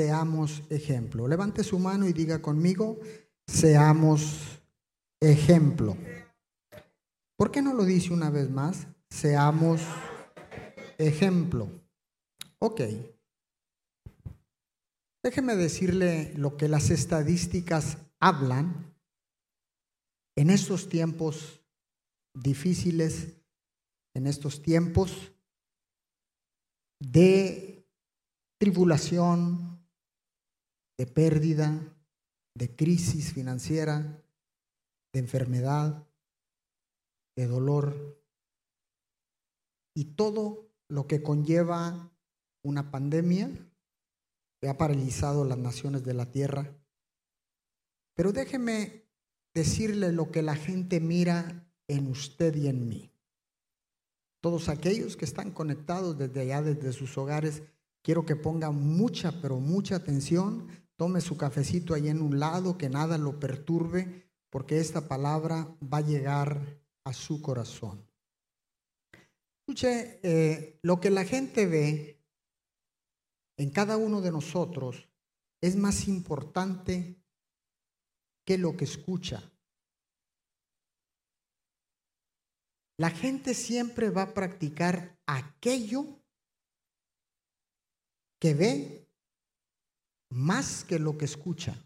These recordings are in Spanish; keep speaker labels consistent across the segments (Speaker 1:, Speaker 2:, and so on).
Speaker 1: seamos ejemplo. Levante su mano y diga conmigo, seamos ejemplo. ¿Por qué no lo dice una vez más? Seamos ejemplo. Ok. Déjeme decirle lo que las estadísticas hablan en estos tiempos difíciles, en estos tiempos de tribulación, de pérdida, de crisis financiera, de enfermedad, de dolor y todo lo que conlleva una pandemia que ha paralizado las naciones de la tierra. Pero déjeme decirle lo que la gente mira en usted y en mí. Todos aquellos que están conectados desde allá, desde sus hogares, quiero que pongan mucha, pero mucha atención. Tome su cafecito ahí en un lado, que nada lo perturbe, porque esta palabra va a llegar a su corazón. Escuche, eh, lo que la gente ve en cada uno de nosotros es más importante que lo que escucha. La gente siempre va a practicar aquello que ve más que lo que escucha.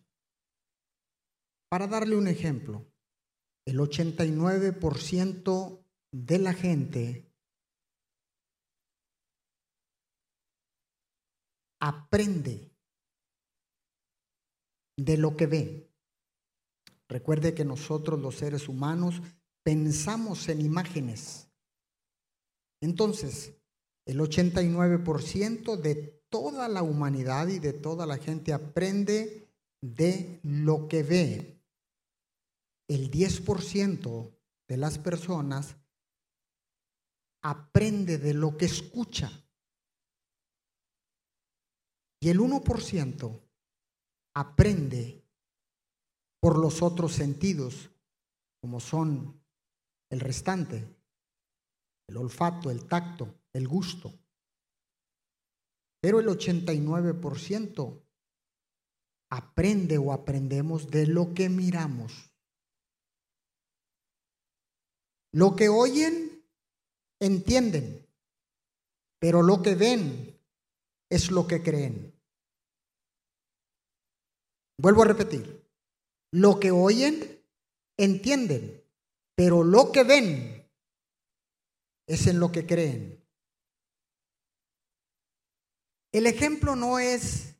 Speaker 1: Para darle un ejemplo, el 89% de la gente aprende de lo que ve. Recuerde que nosotros los seres humanos pensamos en imágenes. Entonces, el 89% de toda la humanidad y de toda la gente aprende de lo que ve. El 10% de las personas aprende de lo que escucha. Y el 1% aprende por los otros sentidos, como son el restante, el olfato, el tacto, el gusto. Pero el 89% aprende o aprendemos de lo que miramos. Lo que oyen, entienden, pero lo que ven es lo que creen. Vuelvo a repetir, lo que oyen, entienden, pero lo que ven es en lo que creen. El ejemplo no es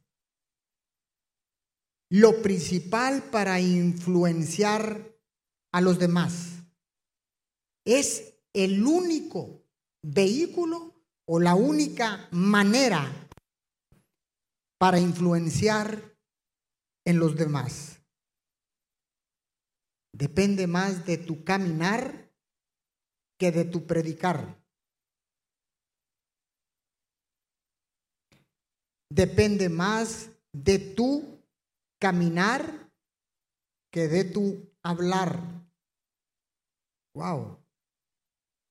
Speaker 1: lo principal para influenciar a los demás. Es el único vehículo o la única manera para influenciar en los demás. Depende más de tu caminar que de tu predicar. Depende más de tu caminar que de tu hablar. Wow.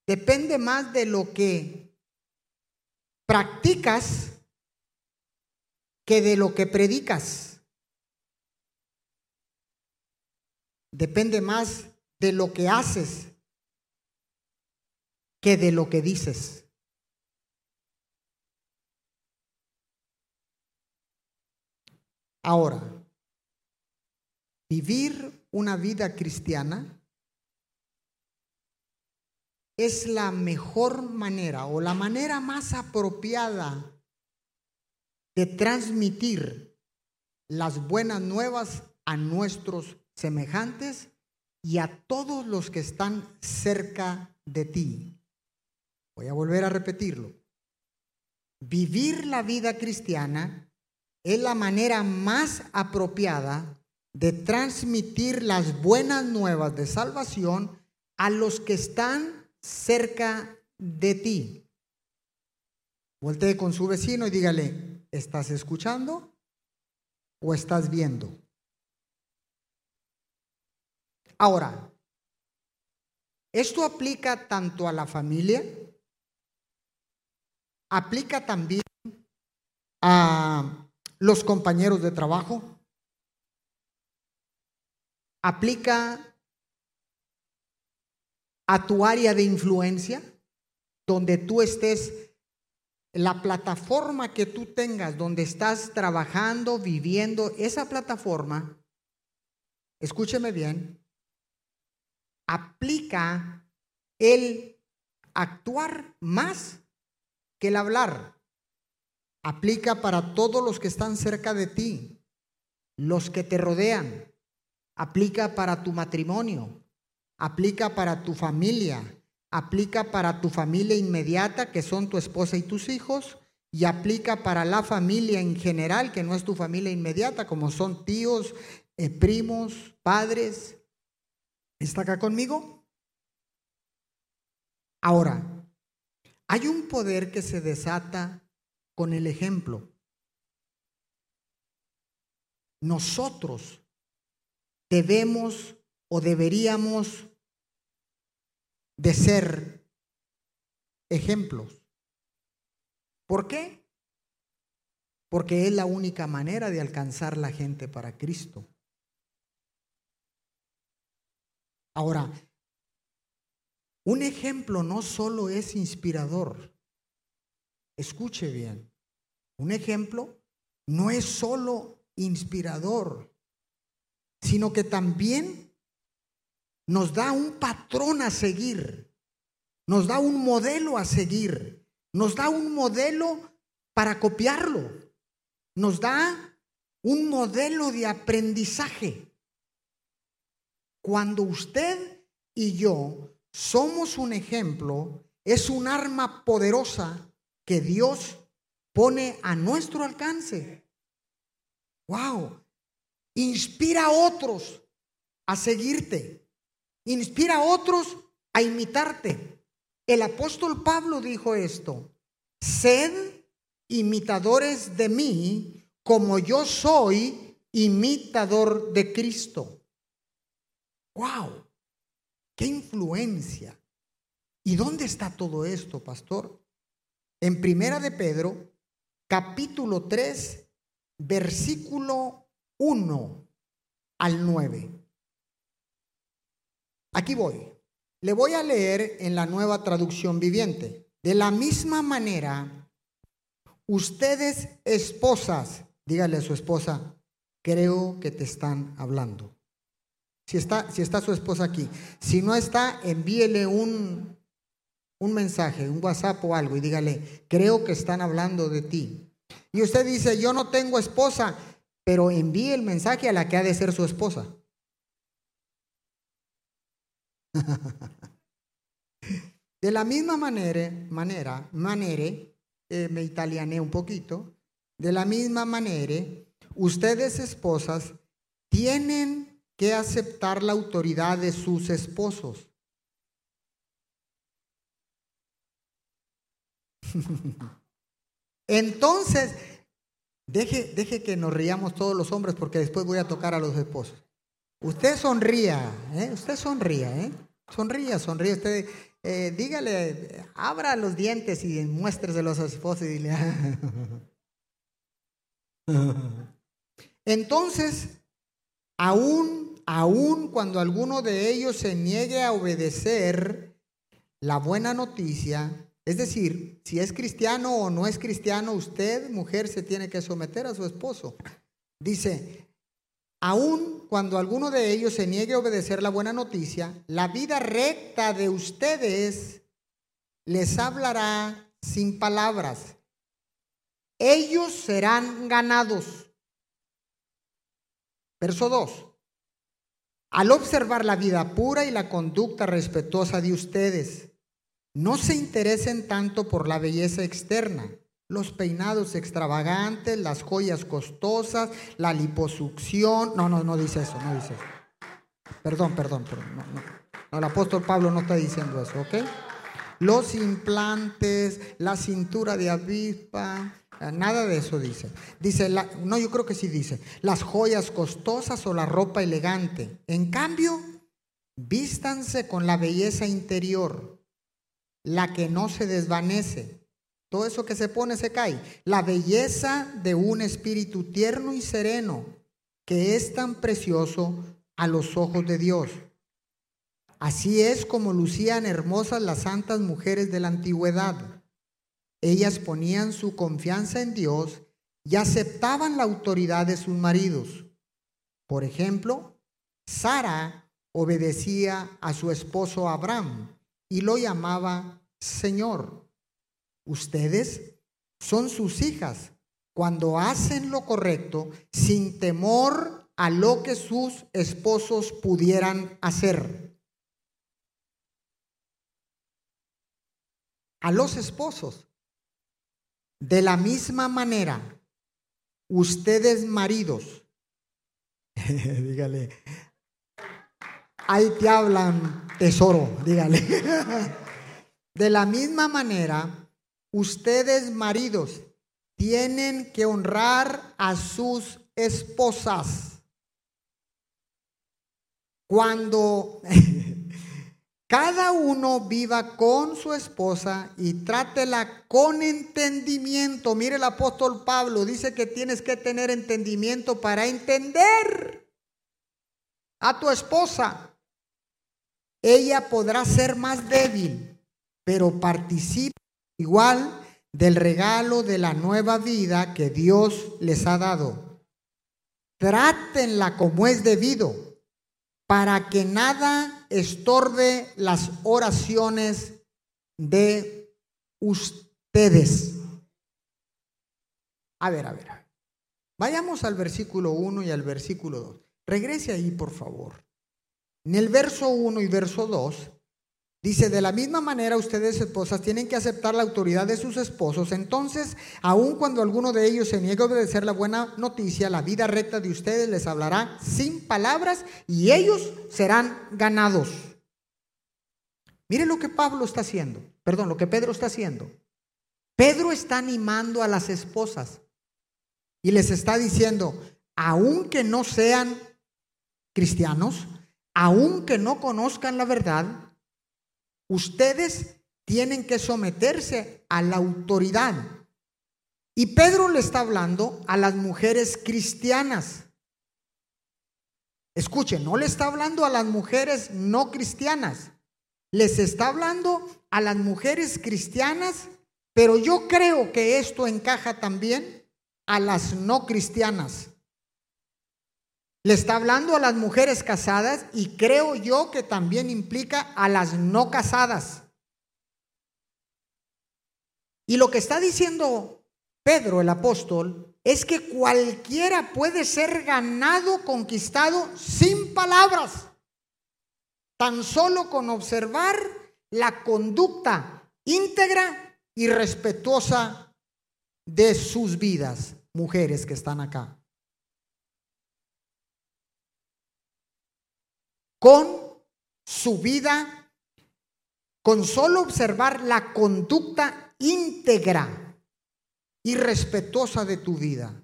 Speaker 1: Depende más de lo que practicas que de lo que predicas. depende más de lo que haces que de lo que dices. Ahora, vivir una vida cristiana es la mejor manera o la manera más apropiada de transmitir las buenas nuevas a nuestros semejantes y a todos los que están cerca de ti. Voy a volver a repetirlo. Vivir la vida cristiana es la manera más apropiada de transmitir las buenas nuevas de salvación a los que están cerca de ti. Voltee con su vecino y dígale, ¿estás escuchando o estás viendo? Ahora, esto aplica tanto a la familia, aplica también a los compañeros de trabajo, aplica a tu área de influencia, donde tú estés, la plataforma que tú tengas, donde estás trabajando, viviendo, esa plataforma, escúcheme bien, aplica el actuar más que el hablar. Aplica para todos los que están cerca de ti, los que te rodean. Aplica para tu matrimonio. Aplica para tu familia. Aplica para tu familia inmediata, que son tu esposa y tus hijos. Y aplica para la familia en general, que no es tu familia inmediata, como son tíos, eh, primos, padres. ¿Está acá conmigo? Ahora, hay un poder que se desata con el ejemplo. Nosotros debemos o deberíamos de ser ejemplos. ¿Por qué? Porque es la única manera de alcanzar la gente para Cristo. Ahora, un ejemplo no solo es inspirador, escuche bien, un ejemplo no es solo inspirador, sino que también nos da un patrón a seguir, nos da un modelo a seguir, nos da un modelo para copiarlo, nos da un modelo de aprendizaje. Cuando usted y yo somos un ejemplo, es un arma poderosa que Dios pone a nuestro alcance. Wow. Inspira a otros a seguirte. Inspira a otros a imitarte. El apóstol Pablo dijo esto. Sed imitadores de mí como yo soy imitador de Cristo. Wow. Qué influencia. ¿Y dónde está todo esto, pastor? En Primera de Pedro, capítulo 3, versículo 1 al 9. Aquí voy. Le voy a leer en la nueva traducción viviente. De la misma manera, ustedes esposas, dígale a su esposa, creo que te están hablando. Si está, si está su esposa aquí. Si no está, envíele un, un mensaje, un WhatsApp o algo y dígale, creo que están hablando de ti. Y usted dice, yo no tengo esposa, pero envíe el mensaje a la que ha de ser su esposa. de la misma manera, manera, manera eh, me italiané un poquito, de la misma manera, ustedes esposas tienen que aceptar la autoridad de sus esposos Entonces, deje, deje que nos riamos todos los hombres porque después voy a tocar a los esposos. Usted sonría, ¿eh? usted sonría, ¿eh? Sonría, sonríe. Usted, eh, dígale, abra los dientes y muéstreselo a su esposo y dile. Entonces, aún, aún cuando alguno de ellos se niegue a obedecer la buena noticia, es decir, si es cristiano o no es cristiano, usted, mujer, se tiene que someter a su esposo. Dice, aun cuando alguno de ellos se niegue a obedecer la buena noticia, la vida recta de ustedes les hablará sin palabras. Ellos serán ganados. Verso 2. Al observar la vida pura y la conducta respetuosa de ustedes, no se interesen tanto por la belleza externa, los peinados extravagantes, las joyas costosas, la liposucción. No, no, no dice eso, no dice eso. Perdón, perdón, perdón. No, no. el apóstol Pablo no está diciendo eso, ¿ok? Los implantes, la cintura de avispa, eh, nada de eso dice. Dice, no, yo creo que sí dice, las joyas costosas o la ropa elegante. En cambio, vístanse con la belleza interior la que no se desvanece, todo eso que se pone se cae. La belleza de un espíritu tierno y sereno, que es tan precioso a los ojos de Dios. Así es como lucían hermosas las santas mujeres de la antigüedad. Ellas ponían su confianza en Dios y aceptaban la autoridad de sus maridos. Por ejemplo, Sara obedecía a su esposo Abraham y lo llamaba Señor. Ustedes son sus hijas cuando hacen lo correcto sin temor a lo que sus esposos pudieran hacer. A los esposos, de la misma manera, ustedes maridos, dígale, ahí te hablan tesoro, dígale. De la misma manera, ustedes maridos tienen que honrar a sus esposas. Cuando cada uno viva con su esposa y trátela con entendimiento. Mire el apóstol Pablo, dice que tienes que tener entendimiento para entender a tu esposa. Ella podrá ser más débil, pero participa igual del regalo de la nueva vida que Dios les ha dado. Trátenla como es debido, para que nada estorbe las oraciones de ustedes. A ver, a ver. Vayamos al versículo 1 y al versículo 2. Regrese ahí, por favor. En el verso 1 y verso 2 Dice, de la misma manera ustedes esposas tienen que aceptar la autoridad de sus esposos. Entonces, aun cuando alguno de ellos se niegue a obedecer la buena noticia, la vida recta de ustedes les hablará sin palabras y ellos serán ganados. Mire lo que Pablo está haciendo, perdón, lo que Pedro está haciendo. Pedro está animando a las esposas y les está diciendo, aunque no sean cristianos, aunque no conozcan la verdad, Ustedes tienen que someterse a la autoridad. Y Pedro le está hablando a las mujeres cristianas. Escuchen, no le está hablando a las mujeres no cristianas. Les está hablando a las mujeres cristianas, pero yo creo que esto encaja también a las no cristianas. Le está hablando a las mujeres casadas y creo yo que también implica a las no casadas. Y lo que está diciendo Pedro el apóstol es que cualquiera puede ser ganado, conquistado sin palabras, tan solo con observar la conducta íntegra y respetuosa de sus vidas, mujeres que están acá. Con su vida, con solo observar la conducta íntegra y respetuosa de tu vida.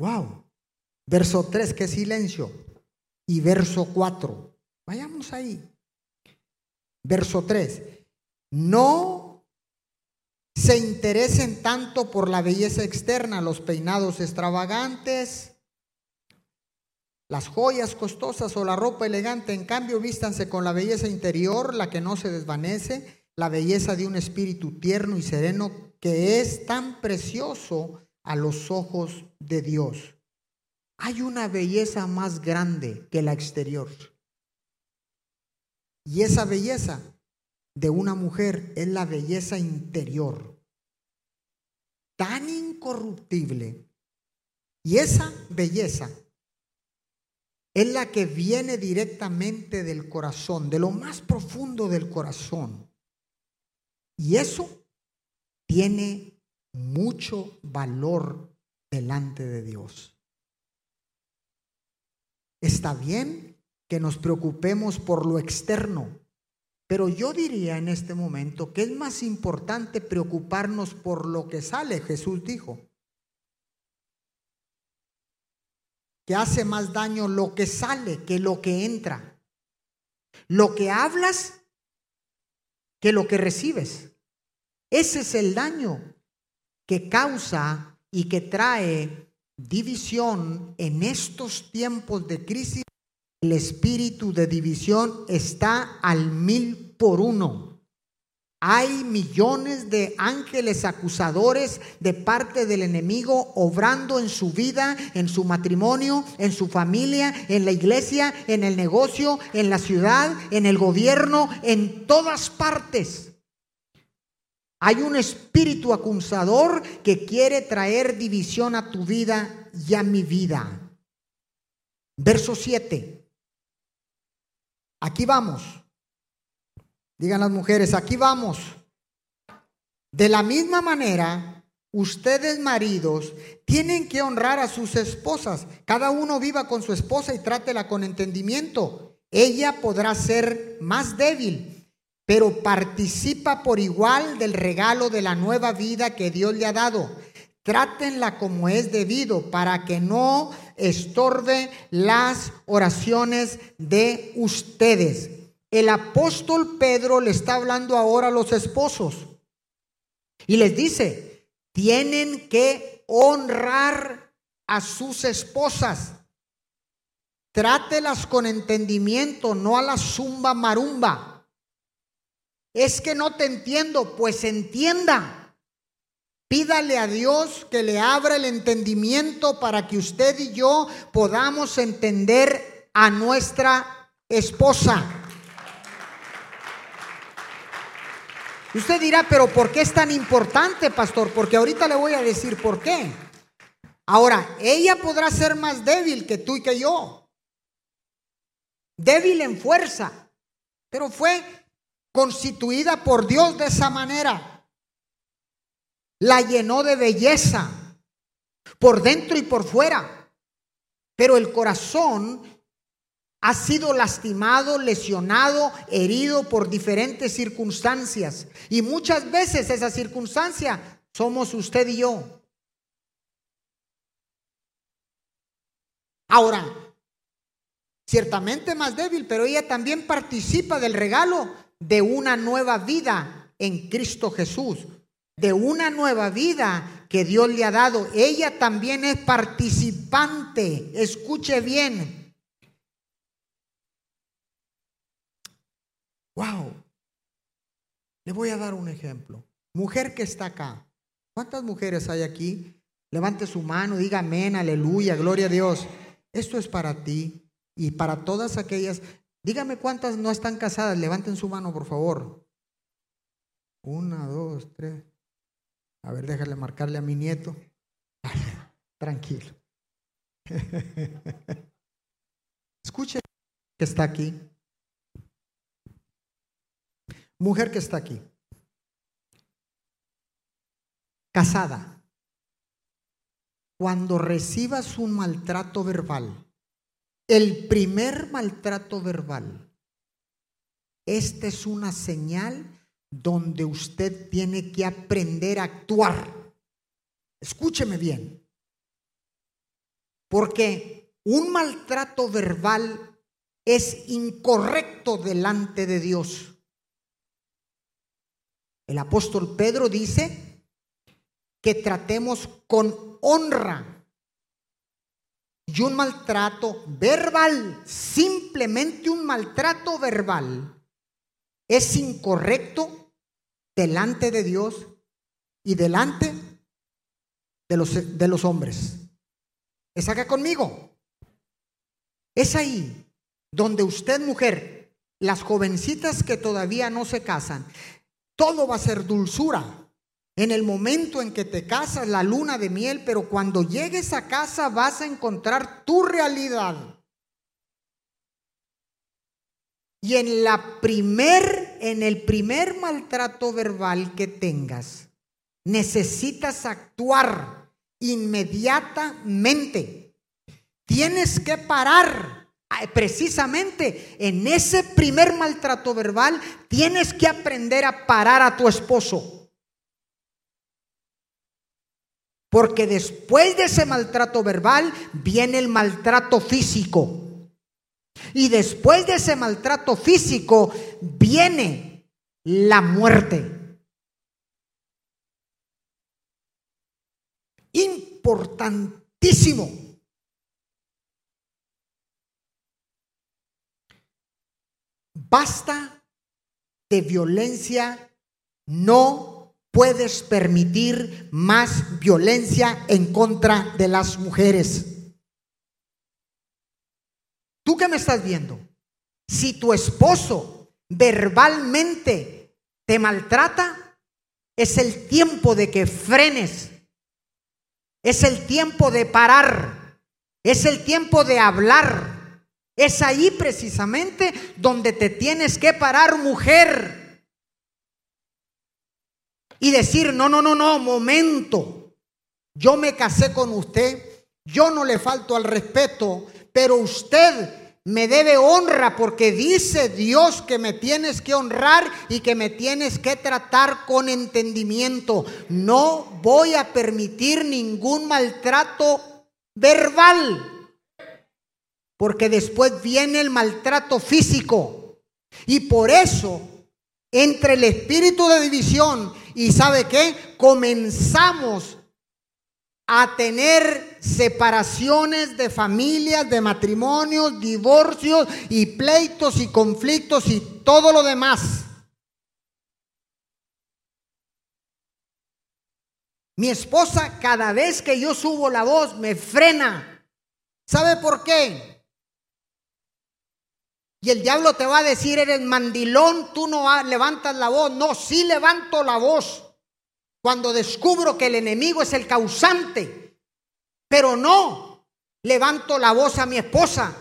Speaker 1: Wow. Verso 3, que silencio. Y verso 4. Vayamos ahí. Verso 3. No se interesen tanto por la belleza externa, los peinados extravagantes, las joyas costosas o la ropa elegante, en cambio, vístanse con la belleza interior, la que no se desvanece, la belleza de un espíritu tierno y sereno que es tan precioso a los ojos de Dios. Hay una belleza más grande que la exterior. Y esa belleza de una mujer es la belleza interior, tan incorruptible. Y esa belleza es la que viene directamente del corazón, de lo más profundo del corazón. Y eso tiene mucho valor delante de Dios. Está bien que nos preocupemos por lo externo, pero yo diría en este momento que es más importante preocuparnos por lo que sale, Jesús dijo. Que hace más daño lo que sale que lo que entra. Lo que hablas que lo que recibes. Ese es el daño que causa y que trae división en estos tiempos de crisis. El espíritu de división está al mil por uno. Hay millones de ángeles acusadores de parte del enemigo obrando en su vida, en su matrimonio, en su familia, en la iglesia, en el negocio, en la ciudad, en el gobierno, en todas partes. Hay un espíritu acusador que quiere traer división a tu vida y a mi vida. Verso 7. Aquí vamos. Digan las mujeres, aquí vamos. De la misma manera, ustedes maridos tienen que honrar a sus esposas. Cada uno viva con su esposa y trátela con entendimiento. Ella podrá ser más débil, pero participa por igual del regalo de la nueva vida que Dios le ha dado. Trátenla como es debido para que no estorbe las oraciones de ustedes. El apóstol Pedro le está hablando ahora a los esposos y les dice, tienen que honrar a sus esposas. Trátelas con entendimiento, no a la zumba marumba. Es que no te entiendo, pues entienda. Pídale a Dios que le abra el entendimiento para que usted y yo podamos entender a nuestra esposa. Usted dirá, pero ¿por qué es tan importante, pastor? Porque ahorita le voy a decir por qué. Ahora, ella podrá ser más débil que tú y que yo. Débil en fuerza, pero fue constituida por Dios de esa manera. La llenó de belleza, por dentro y por fuera. Pero el corazón ha sido lastimado, lesionado, herido por diferentes circunstancias. Y muchas veces esa circunstancia somos usted y yo. Ahora, ciertamente más débil, pero ella también participa del regalo de una nueva vida en Cristo Jesús, de una nueva vida que Dios le ha dado. Ella también es participante, escuche bien, Wow. Le voy a dar un ejemplo. Mujer que está acá. ¿Cuántas mujeres hay aquí? Levante su mano, diga amén, aleluya, gloria a Dios. Esto es para ti y para todas aquellas. Dígame cuántas no están casadas. Levanten su mano, por favor. Una, dos, tres. A ver, déjale marcarle a mi nieto. Tranquilo. Escuche que está aquí. Mujer que está aquí, casada, cuando recibas un maltrato verbal, el primer maltrato verbal, esta es una señal donde usted tiene que aprender a actuar. Escúcheme bien, porque un maltrato verbal es incorrecto delante de Dios. El apóstol Pedro dice que tratemos con honra. Y un maltrato verbal, simplemente un maltrato verbal, es incorrecto delante de Dios y delante de los, de los hombres. ¿Es acá conmigo? Es ahí donde usted, mujer, las jovencitas que todavía no se casan, todo va a ser dulzura. En el momento en que te casas, la luna de miel, pero cuando llegues a casa vas a encontrar tu realidad. Y en la primer, en el primer maltrato verbal que tengas, necesitas actuar inmediatamente. Tienes que parar precisamente en ese primer maltrato verbal tienes que aprender a parar a tu esposo. Porque después de ese maltrato verbal viene el maltrato físico. Y después de ese maltrato físico viene la muerte. Importantísimo. Basta de violencia, no puedes permitir más violencia en contra de las mujeres. ¿Tú qué me estás viendo? Si tu esposo verbalmente te maltrata, es el tiempo de que frenes. Es el tiempo de parar. Es el tiempo de hablar. Es ahí precisamente donde te tienes que parar, mujer. Y decir, no, no, no, no, momento. Yo me casé con usted, yo no le falto al respeto, pero usted me debe honra porque dice Dios que me tienes que honrar y que me tienes que tratar con entendimiento. No voy a permitir ningún maltrato verbal porque después viene el maltrato físico. Y por eso, entre el espíritu de división y sabe qué, comenzamos a tener separaciones de familias, de matrimonios, divorcios y pleitos y conflictos y todo lo demás. Mi esposa cada vez que yo subo la voz me frena. ¿Sabe por qué? Y el diablo te va a decir, eres mandilón, tú no levantas la voz. No, sí levanto la voz. Cuando descubro que el enemigo es el causante. Pero no levanto la voz a mi esposa,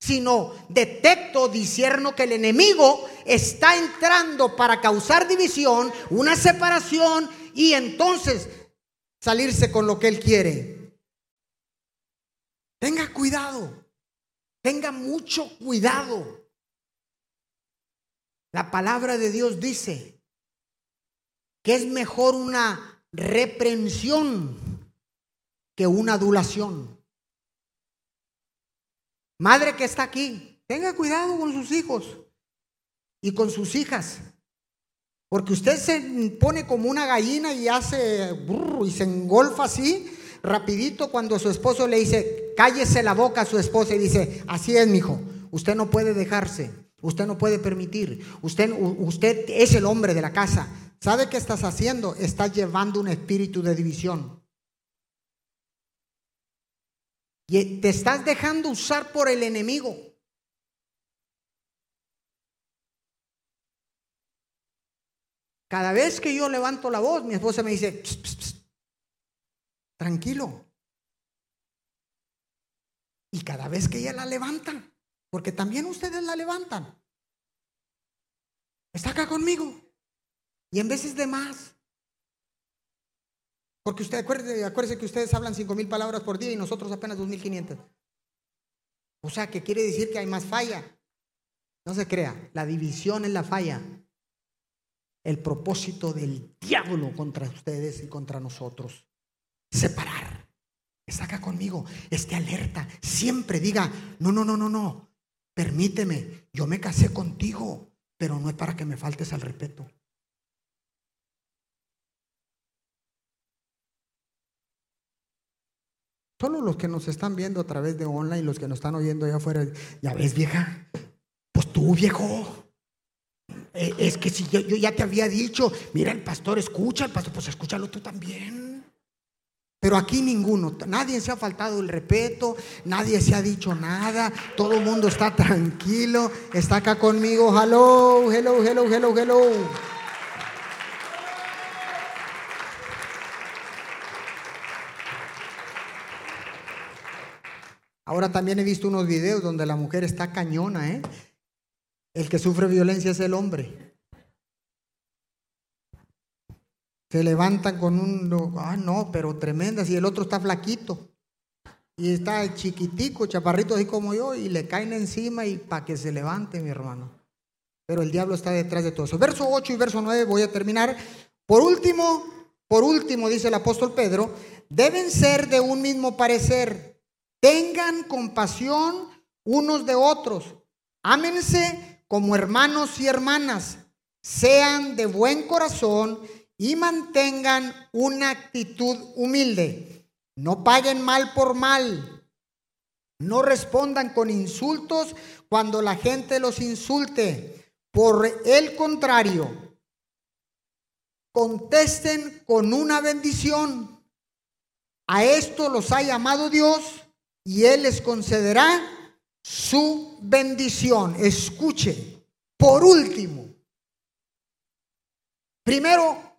Speaker 1: sino detecto, disierno que el enemigo está entrando para causar división, una separación y entonces salirse con lo que él quiere. Tenga cuidado. Tenga mucho cuidado. La palabra de Dios dice que es mejor una reprensión que una adulación. Madre que está aquí, tenga cuidado con sus hijos y con sus hijas. Porque usted se pone como una gallina y hace y se engolfa así rapidito cuando su esposo le dice, cállese la boca a su esposa y dice, así es, mi hijo, usted no puede dejarse, usted no puede permitir, usted, usted es el hombre de la casa. ¿Sabe qué estás haciendo? Estás llevando un espíritu de división. Y te estás dejando usar por el enemigo. Cada vez que yo levanto la voz, mi esposa me dice, tranquilo. Y cada vez que ella la levanta, porque también ustedes la levantan, está acá conmigo. Y en veces de más. Porque usted acuérdese, acuérdese que ustedes hablan cinco mil palabras por día y nosotros apenas dos mil quinientas. O sea, que quiere decir que hay más falla. No se crea, la división es la falla. El propósito del diablo contra ustedes y contra nosotros separar. Está acá conmigo, esté alerta, siempre diga, no, no, no, no, no, permíteme, yo me casé contigo, pero no es para que me faltes al respeto. Solo los que nos están viendo a través de online, los que nos están oyendo allá afuera, ya ves vieja, pues tú viejo, eh, es que si yo, yo, ya te había dicho, mira el pastor escucha, el pastor, pues escúchalo tú también. Pero aquí ninguno, nadie se ha faltado el respeto, nadie se ha dicho nada, todo el mundo está tranquilo, está acá conmigo, hello, hello, hello, hello, hello. Ahora también he visto unos videos donde la mujer está cañona, ¿eh? El que sufre violencia es el hombre. Se levantan con un, ah, no, pero tremendas, y el otro está flaquito, y está chiquitico, chaparrito así como yo, y le caen encima y para que se levante, mi hermano. Pero el diablo está detrás de todo eso. Verso 8 y verso 9, voy a terminar. Por último, por último, dice el apóstol Pedro, deben ser de un mismo parecer, tengan compasión unos de otros, ámense como hermanos y hermanas, sean de buen corazón y mantengan una actitud humilde. No paguen mal por mal. No respondan con insultos cuando la gente los insulte. Por el contrario, contesten con una bendición. A esto los ha llamado Dios y Él les concederá su bendición. Escuche, por último, primero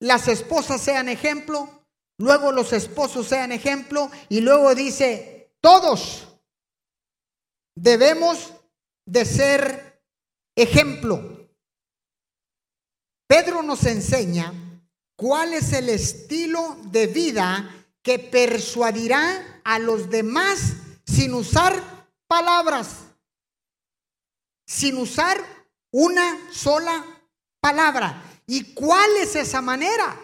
Speaker 1: las esposas sean ejemplo, luego los esposos sean ejemplo y luego dice, todos debemos de ser ejemplo. Pedro nos enseña cuál es el estilo de vida que persuadirá a los demás sin usar palabras, sin usar una sola palabra. ¿Y cuál es esa manera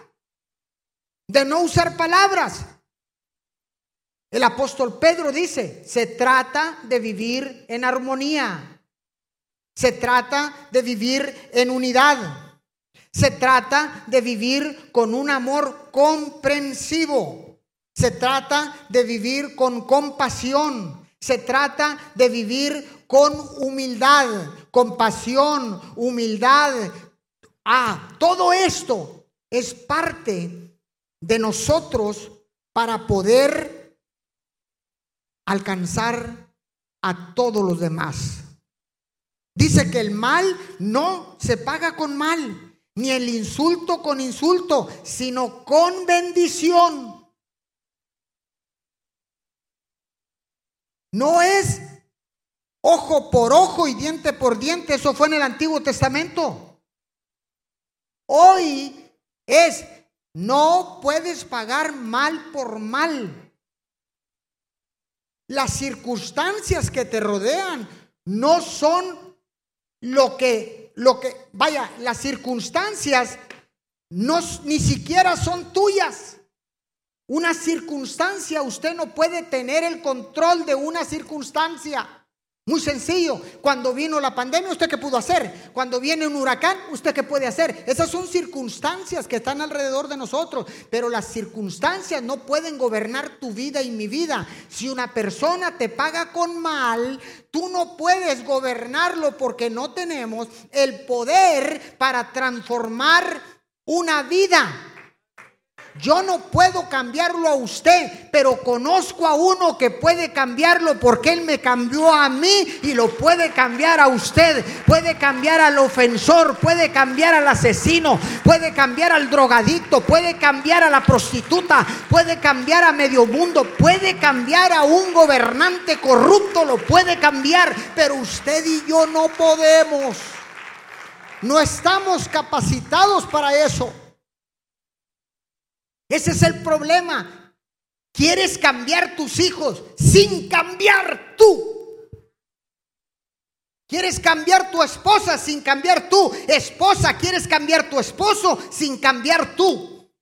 Speaker 1: de no usar palabras? El apóstol Pedro dice, se trata de vivir en armonía, se trata de vivir en unidad, se trata de vivir con un amor comprensivo, se trata de vivir con compasión, se trata de vivir con humildad, compasión, humildad, Ah, todo esto es parte de nosotros para poder alcanzar a todos los demás. Dice que el mal no se paga con mal, ni el insulto con insulto, sino con bendición. No es ojo por ojo y diente por diente, eso fue en el Antiguo Testamento. Hoy es, no puedes pagar mal por mal. Las circunstancias que te rodean no son lo que, lo que, vaya, las circunstancias no, ni siquiera son tuyas. Una circunstancia, usted no puede tener el control de una circunstancia. Muy sencillo. Cuando vino la pandemia, ¿usted qué pudo hacer? Cuando viene un huracán, ¿usted qué puede hacer? Esas son circunstancias que están alrededor de nosotros. Pero las circunstancias no pueden gobernar tu vida y mi vida. Si una persona te paga con mal, tú no puedes gobernarlo porque no tenemos el poder para transformar una vida. Yo no puedo cambiarlo a usted, pero conozco a uno que puede cambiarlo porque Él me cambió a mí y lo puede cambiar a usted. Puede cambiar al ofensor, puede cambiar al asesino, puede cambiar al drogadicto, puede cambiar a la prostituta, puede cambiar a medio mundo, puede cambiar a un gobernante corrupto, lo puede cambiar, pero usted y yo no podemos. No estamos capacitados para eso. Ese es el problema. Quieres cambiar tus hijos sin cambiar tú. Quieres cambiar tu esposa sin cambiar tú. Esposa, quieres cambiar tu esposo sin cambiar tú.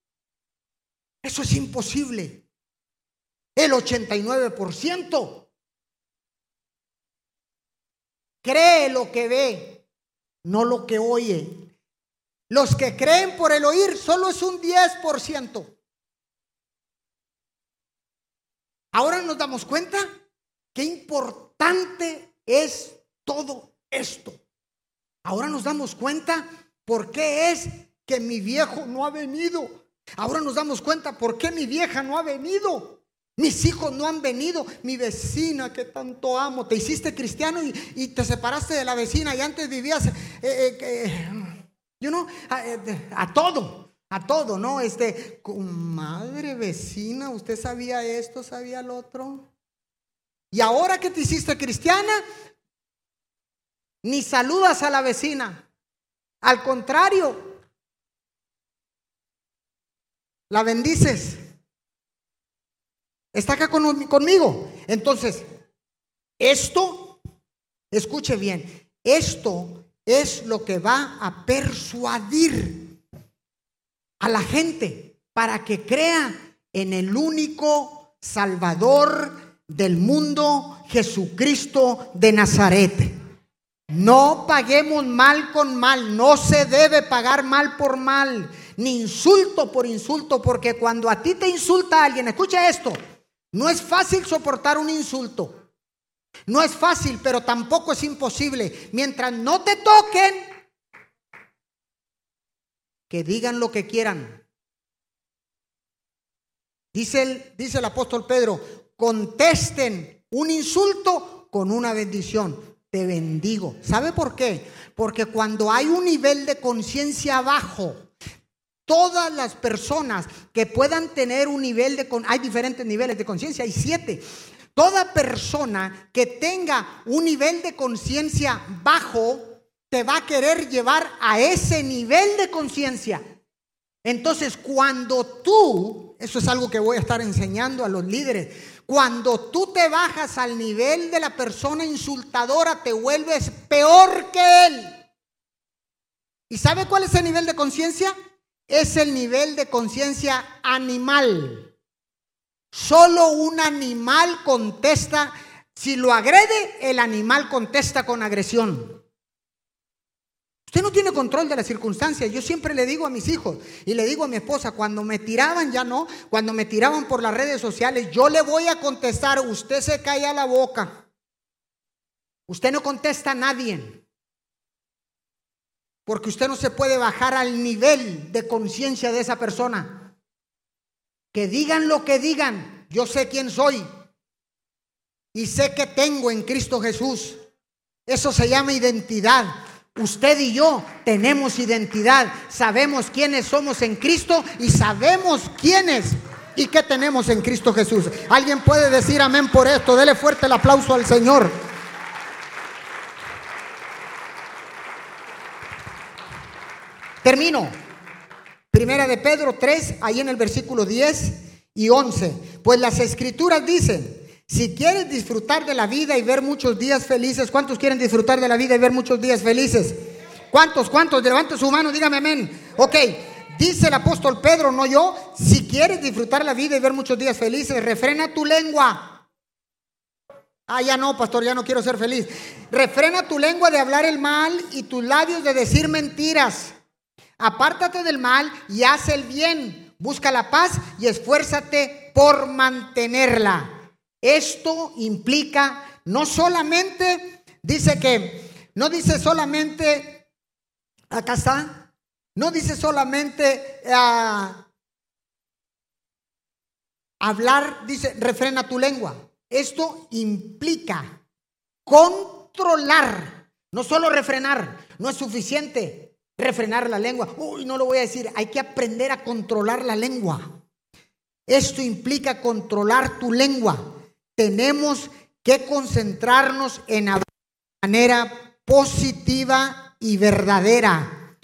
Speaker 1: Eso es imposible. El 89% cree lo que ve, no lo que oye. Los que creen por el oír solo es un 10%. Ahora nos damos cuenta qué importante es todo esto. Ahora nos damos cuenta por qué es que mi viejo no ha venido. Ahora nos damos cuenta por qué mi vieja no ha venido. Mis hijos no han venido. Mi vecina que tanto amo. Te hiciste cristiano y, te separaste de la vecina y antes vivías, eh, eh, eh a todo a todo, ¿no? Este, madre vecina, usted sabía esto, sabía lo otro. Y ahora que te hiciste cristiana, ni saludas a la vecina. Al contrario, la bendices. Está acá conmigo. Entonces, esto, escuche bien, esto es lo que va a persuadir a la gente para que crea en el único Salvador del mundo, Jesucristo de Nazaret. No paguemos mal con mal, no se debe pagar mal por mal, ni insulto por insulto, porque cuando a ti te insulta alguien, escucha esto, no es fácil soportar un insulto. No es fácil, pero tampoco es imposible. Mientras no te toquen, que digan lo que quieran. Dice el, dice el apóstol Pedro, contesten un insulto con una bendición. Te bendigo. ¿Sabe por qué? Porque cuando hay un nivel de conciencia bajo, todas las personas que puedan tener un nivel de... Hay diferentes niveles de conciencia, hay siete. Toda persona que tenga un nivel de conciencia bajo te va a querer llevar a ese nivel de conciencia. Entonces, cuando tú, eso es algo que voy a estar enseñando a los líderes, cuando tú te bajas al nivel de la persona insultadora, te vuelves peor que él. ¿Y sabe cuál es el nivel de conciencia? Es el nivel de conciencia animal. Solo un animal contesta, si lo agrede, el animal contesta con agresión. Usted no tiene control de las circunstancias. Yo siempre le digo a mis hijos y le digo a mi esposa, cuando me tiraban, ya no, cuando me tiraban por las redes sociales, yo le voy a contestar, usted se a la boca. Usted no contesta a nadie. Porque usted no se puede bajar al nivel de conciencia de esa persona. Que digan lo que digan, yo sé quién soy y sé que tengo en Cristo Jesús. Eso se llama identidad. Usted y yo tenemos identidad, sabemos quiénes somos en Cristo y sabemos quiénes y qué tenemos en Cristo Jesús. ¿Alguien puede decir amén por esto? Dele fuerte el aplauso al Señor. Termino. Primera de Pedro 3, ahí en el versículo 10 y 11. Pues las escrituras dicen, si quieres disfrutar de la vida y ver muchos días felices, ¿cuántos quieren disfrutar de la vida y ver muchos días felices? ¿Cuántos? ¿Cuántos? Levante su mano, dígame amén. Ok, dice el apóstol Pedro, no yo, si quieres disfrutar la vida y ver muchos días felices, refrena tu lengua. Ah, ya no, pastor, ya no quiero ser feliz. Refrena tu lengua de hablar el mal y tus labios de decir mentiras. Apártate del mal y haz el bien. Busca la paz y esfuérzate por mantenerla. Esto implica no solamente, dice que, no dice solamente, acá está, no dice solamente ah, hablar, dice, refrena tu lengua. Esto implica controlar, no solo refrenar, no es suficiente refrenar la lengua. Uy, no lo voy a decir, hay que aprender a controlar la lengua. Esto implica controlar tu lengua. Tenemos que concentrarnos en hablar de manera positiva y verdadera.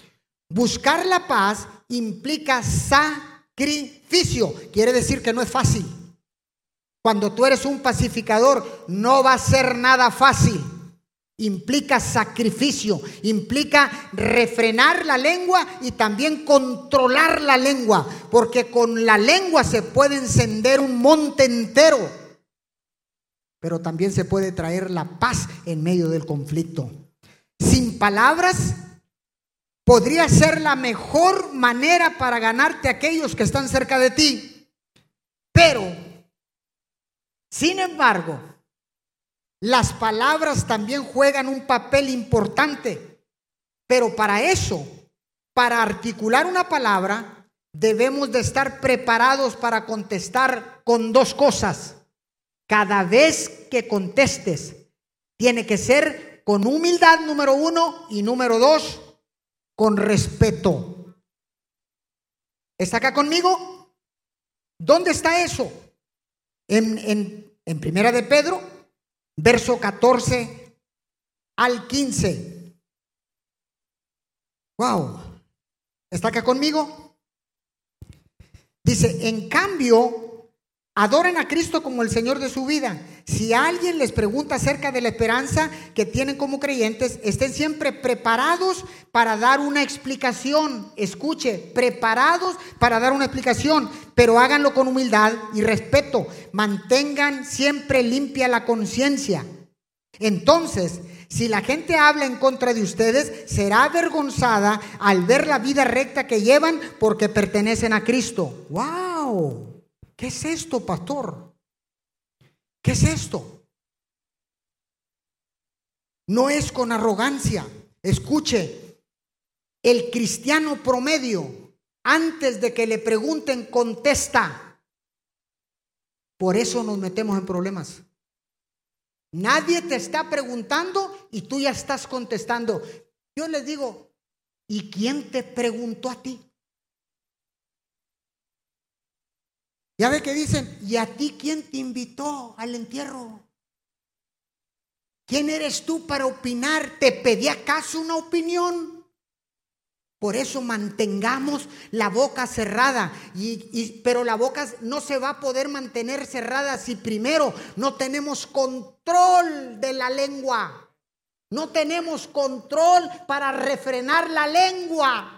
Speaker 1: Buscar la paz implica sacrificio. Quiere decir que no es fácil. Cuando tú eres un pacificador, no va a ser nada fácil implica sacrificio, implica refrenar la lengua y también controlar la lengua, porque con la lengua se puede encender un monte entero, pero también se puede traer la paz en medio del conflicto. Sin palabras, podría ser la mejor manera para ganarte a aquellos que están cerca de ti, pero, sin embargo, las palabras también juegan un papel importante, pero para eso, para articular una palabra, debemos de estar preparados para contestar con dos cosas. Cada vez que contestes, tiene que ser con humildad, número uno, y número dos, con respeto. ¿Está acá conmigo? ¿Dónde está eso? En, en, en Primera de Pedro, verso 14 al 15. Wow. ¿Está acá conmigo? Dice, en cambio, adoren a Cristo como el Señor de su vida. Si alguien les pregunta acerca de la esperanza que tienen como creyentes, estén siempre preparados para dar una explicación. Escuche, preparados para dar una explicación, pero háganlo con humildad y respeto. Mantengan siempre limpia la conciencia. Entonces, Si la gente habla en contra de ustedes, será avergonzada al ver la vida recta que llevan porque pertenecen a Cristo. ¡Wow! ¿Qué es esto, pastor? ¿Qué es esto? No es con arrogancia. Escuche, el cristiano promedio, antes de que le pregunten, contesta. Por eso nos metemos en problemas. Nadie te está preguntando y tú ya estás contestando. Yo les digo, ¿y quién te preguntó a ti? Ya ve que dicen, ¿y a ti quién te invitó al entierro? ¿Quién eres tú para opinar? ¿Te pedí acaso una opinión? Por eso mantengamos la boca cerrada. Y, pero la boca no se va a poder mantener cerrada si primero no tenemos control de la lengua. No tenemos control para refrenar la lengua.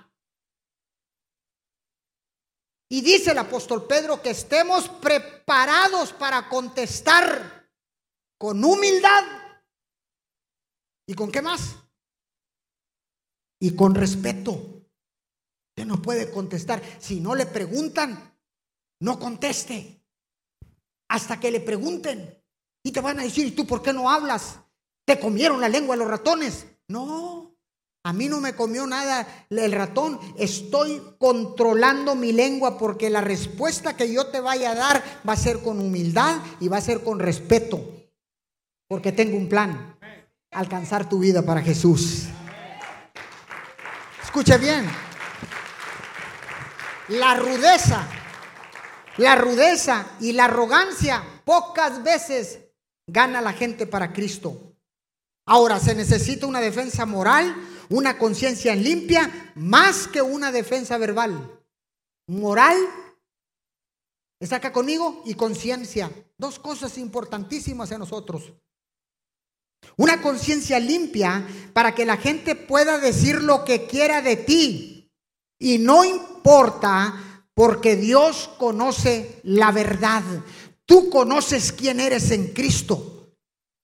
Speaker 1: Y dice el apóstol Pedro que estemos preparados para contestar con humildad. ¿Y con qué más? Y con respeto. Usted no puede contestar. Si no le preguntan, no conteste. Hasta que le pregunten. Y te van a decir, ¿y tú por qué no hablas? ¿Te comieron la lengua los ratones? No, a mí no me comió nada el ratón. Estoy controlando mi lengua porque la respuesta que yo te vaya a dar va a ser con humildad y va a ser con respeto. Porque tengo un plan. Alcanzar tu vida para Jesús. Escuche bien. La rudeza, la rudeza y la arrogancia pocas veces gana la gente para Cristo. Ahora, se necesita una defensa moral, una conciencia limpia, más que una defensa verbal. Moral, está acá conmigo, y conciencia. Dos cosas importantísimas en nosotros. Una conciencia limpia para que la gente pueda decir lo que quiera de ti y no importa porque Dios conoce la verdad. Tú conoces quién eres en Cristo.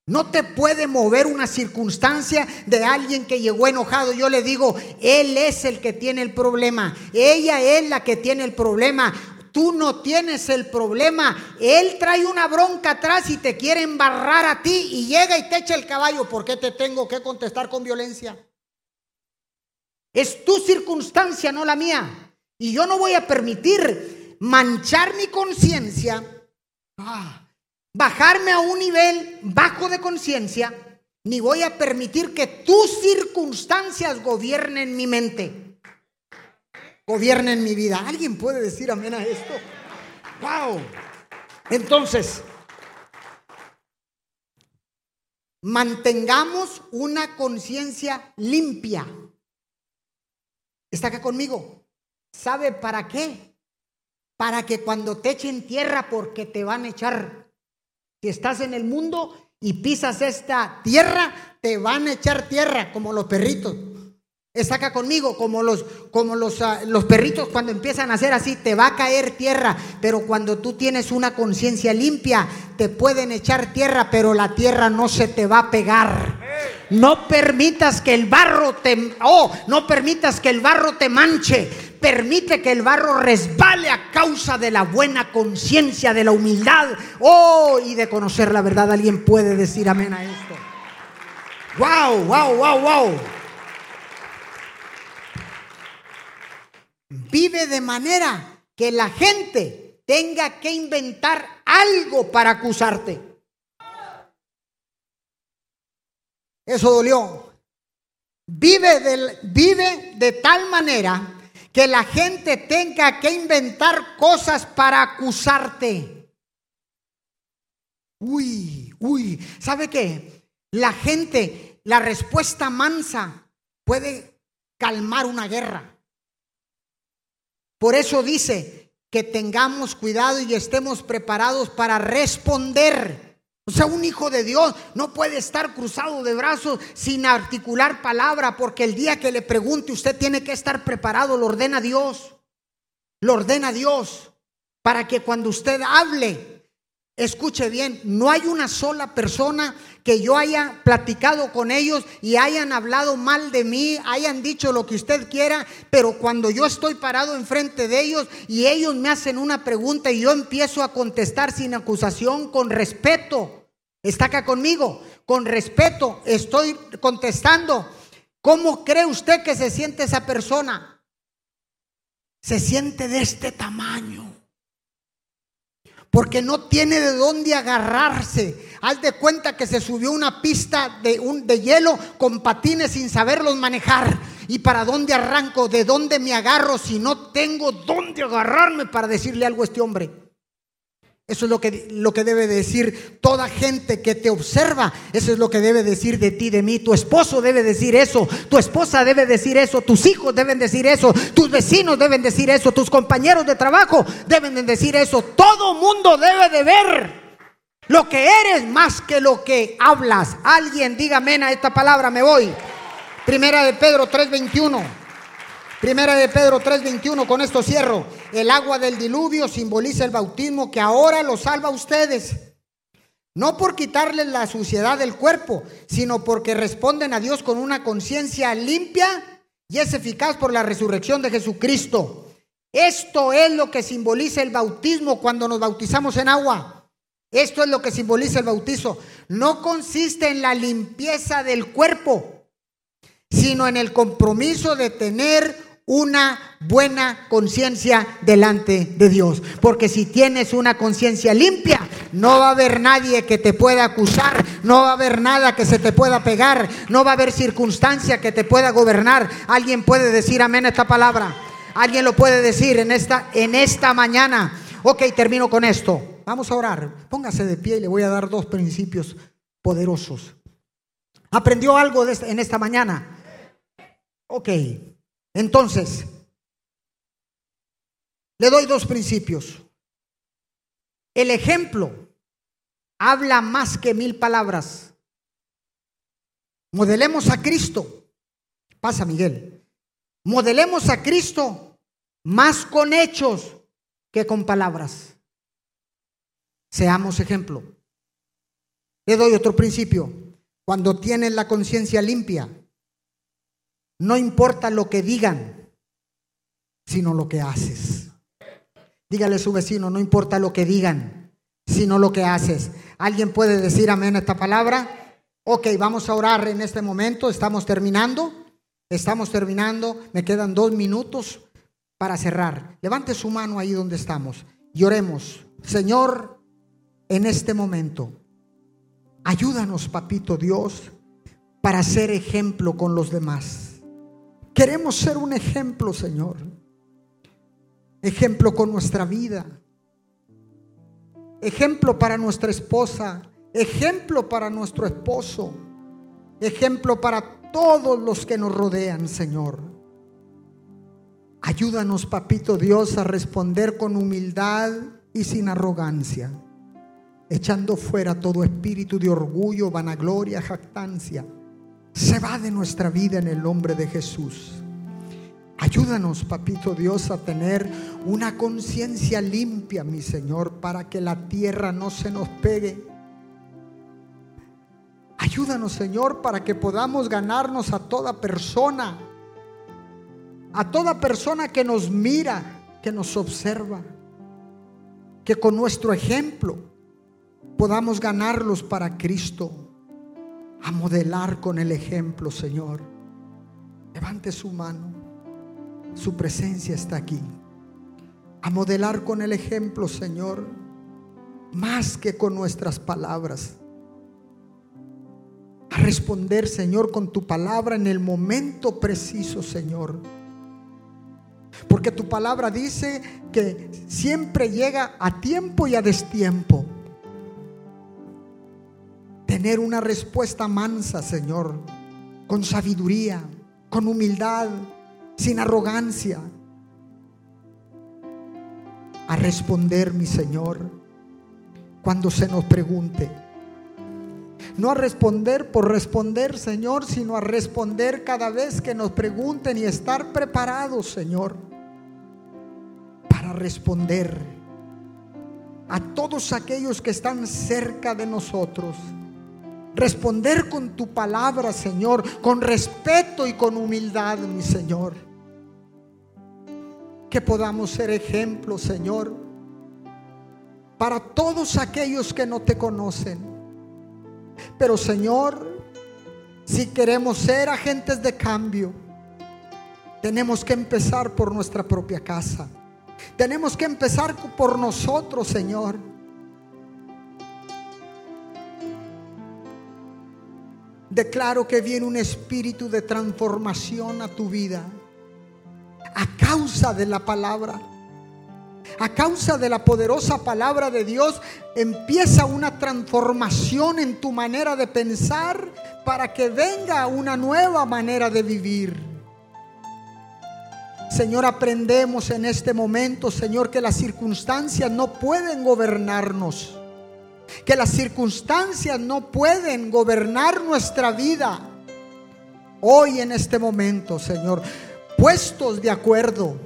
Speaker 1: No te puede mover una circunstancia de alguien que llegó enojado. Yo le digo, Él es el que tiene el problema. Ella es la que tiene el problema. Tú no tienes el problema. Él trae una bronca atrás y te quiere embarrar a ti y llega y te echa el caballo. ¿Por qué te tengo que contestar con violencia? Es tu circunstancia, no la mía. Y yo no voy a permitir manchar mi conciencia, ah, bajarme a un nivel bajo de conciencia, ni voy a permitir que tus circunstancias gobiernen mi mente, gobiernen mi vida. ¿Alguien puede decir amén a esto? ¡Wow! Entonces, mantengamos una conciencia limpia. ¿Está acá conmigo? ¿Sabe para qué? Para que cuando te echen tierra, porque te van a echar. Si estás en el mundo y pisas esta tierra, te van a echar tierra como los perritos. Está acá conmigo, como los, como los, ah, los perritos cuando empiezan a hacer así, te va a caer tierra, pero cuando tú tienes una conciencia limpia, te pueden echar tierra, pero la tierra no se te va a pegar. No permitas que el barro te, oh, no permitas que el barro te manche. Permite que el barro resbale a causa de la buena conciencia, de la humildad, oh, y de conocer la verdad. Alguien puede decir amén a esto. Wow, wow, wow, wow. Vive de manera que la gente tenga que inventar algo para acusarte. Eso dolió. Vive de, vive de tal manera que la gente tenga que inventar cosas para acusarte. Uy, uy, ¿sabe qué? La gente, la respuesta mansa puede calmar una guerra. Por eso dice que tengamos cuidado y estemos preparados para responder o sea, un hijo de Dios no puede estar cruzado de brazos sin articular palabra, porque el día que le pregunte usted tiene que estar preparado, lo ordena Dios. Lo ordena Dios para que cuando usted hable, Escuche bien, no hay una sola persona que yo haya platicado con ellos y hayan hablado mal de mí, hayan dicho lo que usted quiera, pero cuando yo estoy parado enfrente de ellos y ellos me hacen una pregunta y yo empiezo a contestar sin acusación, con respeto, está acá conmigo, con respeto estoy contestando. ¿Cómo cree usted que se siente esa persona? Se siente de este tamaño porque no tiene de dónde agarrarse. Haz de cuenta que se subió una pista de, un, de hielo con patines sin saberlos manejar. ¿Y para dónde arranco? ¿De dónde me agarro si no tengo dónde agarrarme para decirle algo a este hombre? Eso es lo que, lo que debe decir toda gente que te observa. Eso es lo que debe decir de ti, de mí. Tu esposo debe decir eso. Tu esposa debe decir eso. Tus hijos deben decir eso. Tus vecinos deben decir eso. Tus compañeros de trabajo deben decir eso. Todo mundo debe de ver lo que eres más que lo que hablas. Alguien diga amén a esta palabra. Me voy. Primera de Pedro 3:21. Primera de Pedro 3:21, con esto cierro. El agua del diluvio simboliza el bautismo que ahora lo salva a ustedes. No por quitarles la suciedad del cuerpo, sino porque responden a Dios con una conciencia limpia y es eficaz por la resurrección de Jesucristo. Esto es lo que simboliza el bautismo cuando nos bautizamos en agua. Esto es lo que simboliza el bautizo. No consiste en la limpieza del cuerpo, sino en el compromiso de tener una buena conciencia delante de Dios. Porque si tienes una conciencia limpia, no va a haber nadie que te pueda acusar, no va a haber nada que se te pueda pegar, no va a haber circunstancia que te pueda gobernar. Alguien puede decir amén a esta palabra. Alguien lo puede decir en esta, en esta mañana. Ok, termino con esto. Vamos a orar. Póngase de pie y le voy a dar dos principios poderosos. ¿Aprendió algo en esta mañana? Ok. Entonces, le doy dos principios. El ejemplo habla más que mil palabras. Modelemos a Cristo. Pasa, Miguel. Modelemos a Cristo más con hechos que con palabras. Seamos ejemplo. Le doy otro principio. Cuando tienen la conciencia limpia, no importa lo que digan, sino lo que haces. Dígale a su vecino, no importa lo que digan, sino lo que haces. ¿Alguien puede decir amén a esta palabra? Ok, vamos a orar en este momento. Estamos terminando. Estamos terminando. Me quedan dos minutos para cerrar. Levante su mano ahí donde estamos y oremos. Señor, en este momento, ayúdanos, papito Dios, para ser ejemplo con los demás. Queremos ser un ejemplo, Señor. Ejemplo con nuestra vida. Ejemplo para nuestra esposa. Ejemplo para nuestro esposo. Ejemplo para todos los que nos rodean, Señor. Ayúdanos, papito Dios, a responder con humildad y sin arrogancia, echando fuera todo espíritu de orgullo, vanagloria, jactancia se va de nuestra vida en el nombre de Jesús. Ayúdanos, papito Dios, a tener una conciencia limpia, mi Señor, para que la tierra no se nos pegue. Ayúdanos, Señor, para que podamos ganarnos a toda persona, a toda persona que nos mira, que nos observa, que con nuestro ejemplo podamos ganarlos para Cristo a modelar con el ejemplo, Señor. Levante su mano. Su presencia está aquí. A modelar con el ejemplo, Señor, más que con nuestras palabras. A responder, Señor, con tu palabra en el momento preciso, Señor. Porque tu palabra dice que siempre llega a tiempo y a destiempo tener una respuesta mansa, Señor, con sabiduría, con humildad, sin arrogancia, a responder, mi Señor, cuando se nos pregunte. No a responder por responder, Señor, sino a responder cada vez que nos pregunten y estar preparados, Señor, para responder a todos aquellos que están cerca de nosotros. Responder con tu palabra, Señor, con respeto y con humildad, mi Señor. Que podamos ser ejemplos, Señor, para todos aquellos que no te conocen. Pero, Señor, si queremos ser agentes de cambio, tenemos que empezar por nuestra propia casa. Tenemos que empezar por nosotros, Señor. Declaro que viene un espíritu de transformación a tu vida a causa de la palabra. A causa de la poderosa palabra de Dios empieza una transformación en tu manera de pensar para que venga una nueva manera de vivir. Señor, aprendemos en este momento, Señor, que las circunstancias no pueden gobernarnos. Que las circunstancias no pueden gobernar nuestra vida. Hoy en este momento, Señor, puestos de acuerdo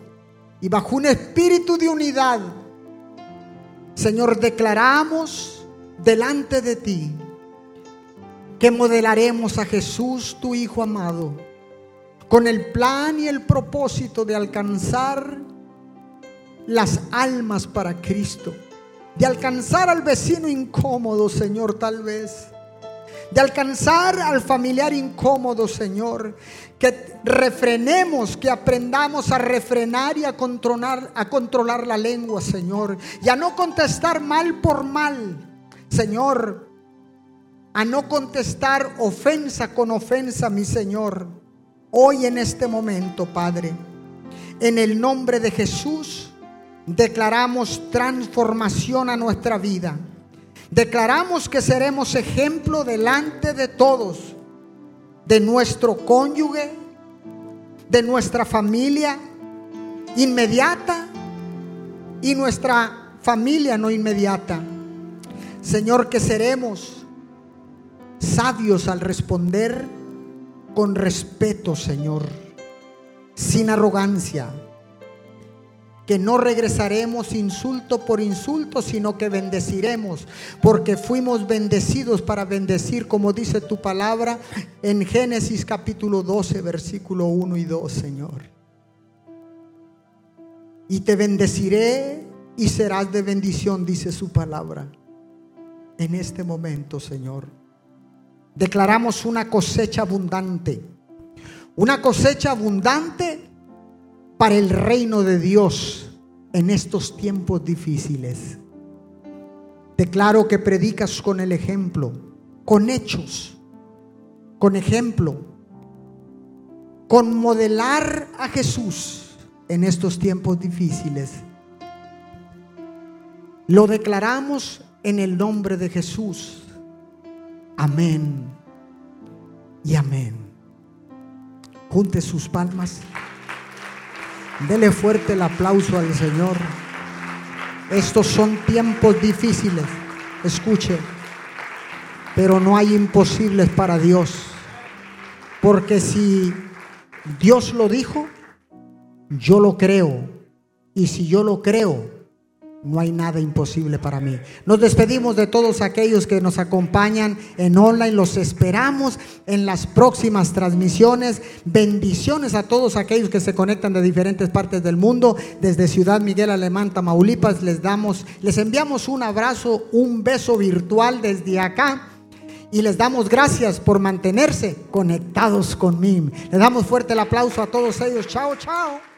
Speaker 1: y bajo un espíritu de unidad, Señor, declaramos delante de ti que modelaremos a Jesús, tu Hijo amado con el plan y el propósito de alcanzar las almas para Cristo, de alcanzar al vecino incómodo, Señor, tal vez, de alcanzar al familiar incómodo, Señor, que refrenemos, que aprendamos a refrenar y a controlar, a controlar la lengua, Señor, y a no contestar mal por mal, Señor, a no contestar ofensa con ofensa, mi Señor Hoy en este momento, Padre, en el nombre de Jesús, declaramos transformación a nuestra vida. Declaramos que seremos ejemplo delante de todos, de nuestro cónyuge, de nuestra familia inmediata y nuestra familia no inmediata. Señor, que seremos sabios al responder con respeto, Señor, sin arrogancia, que no regresaremos insulto por insulto, sino que bendeciremos, porque fuimos bendecidos para bendecir, como dice tu palabra en Génesis capítulo 12, versículo 1 y 2, Señor. Y te bendeciré y serás de bendición, dice su palabra. En este momento, Señor declaramos una cosecha abundante. Una cosecha abundante para el reino de Dios en estos tiempos difíciles. Declaro que predicas con el ejemplo, con hechos, con ejemplo, con modelar a Jesús en estos tiempos difíciles. Lo declaramos en el nombre de Jesús. Amén y amén. Junte sus palmas. Dele fuerte el aplauso al Señor. Estos son tiempos difíciles. Escuche. Pero no hay imposibles para Dios. Porque si Dios lo dijo, yo lo creo. Y si yo lo creo, no hay nada imposible para mí. Nos despedimos de todos aquellos que nos acompañan en online. Los esperamos en las próximas transmisiones. Bendiciones a todos aquellos que se conectan de diferentes partes del mundo. Desde Ciudad Miguel Alemán, Tamaulipas, les damos, les enviamos un abrazo, un beso virtual desde acá. Y les damos gracias por mantenerse conectados con mí. Les damos fuerte el aplauso a todos ellos. Chao, chao.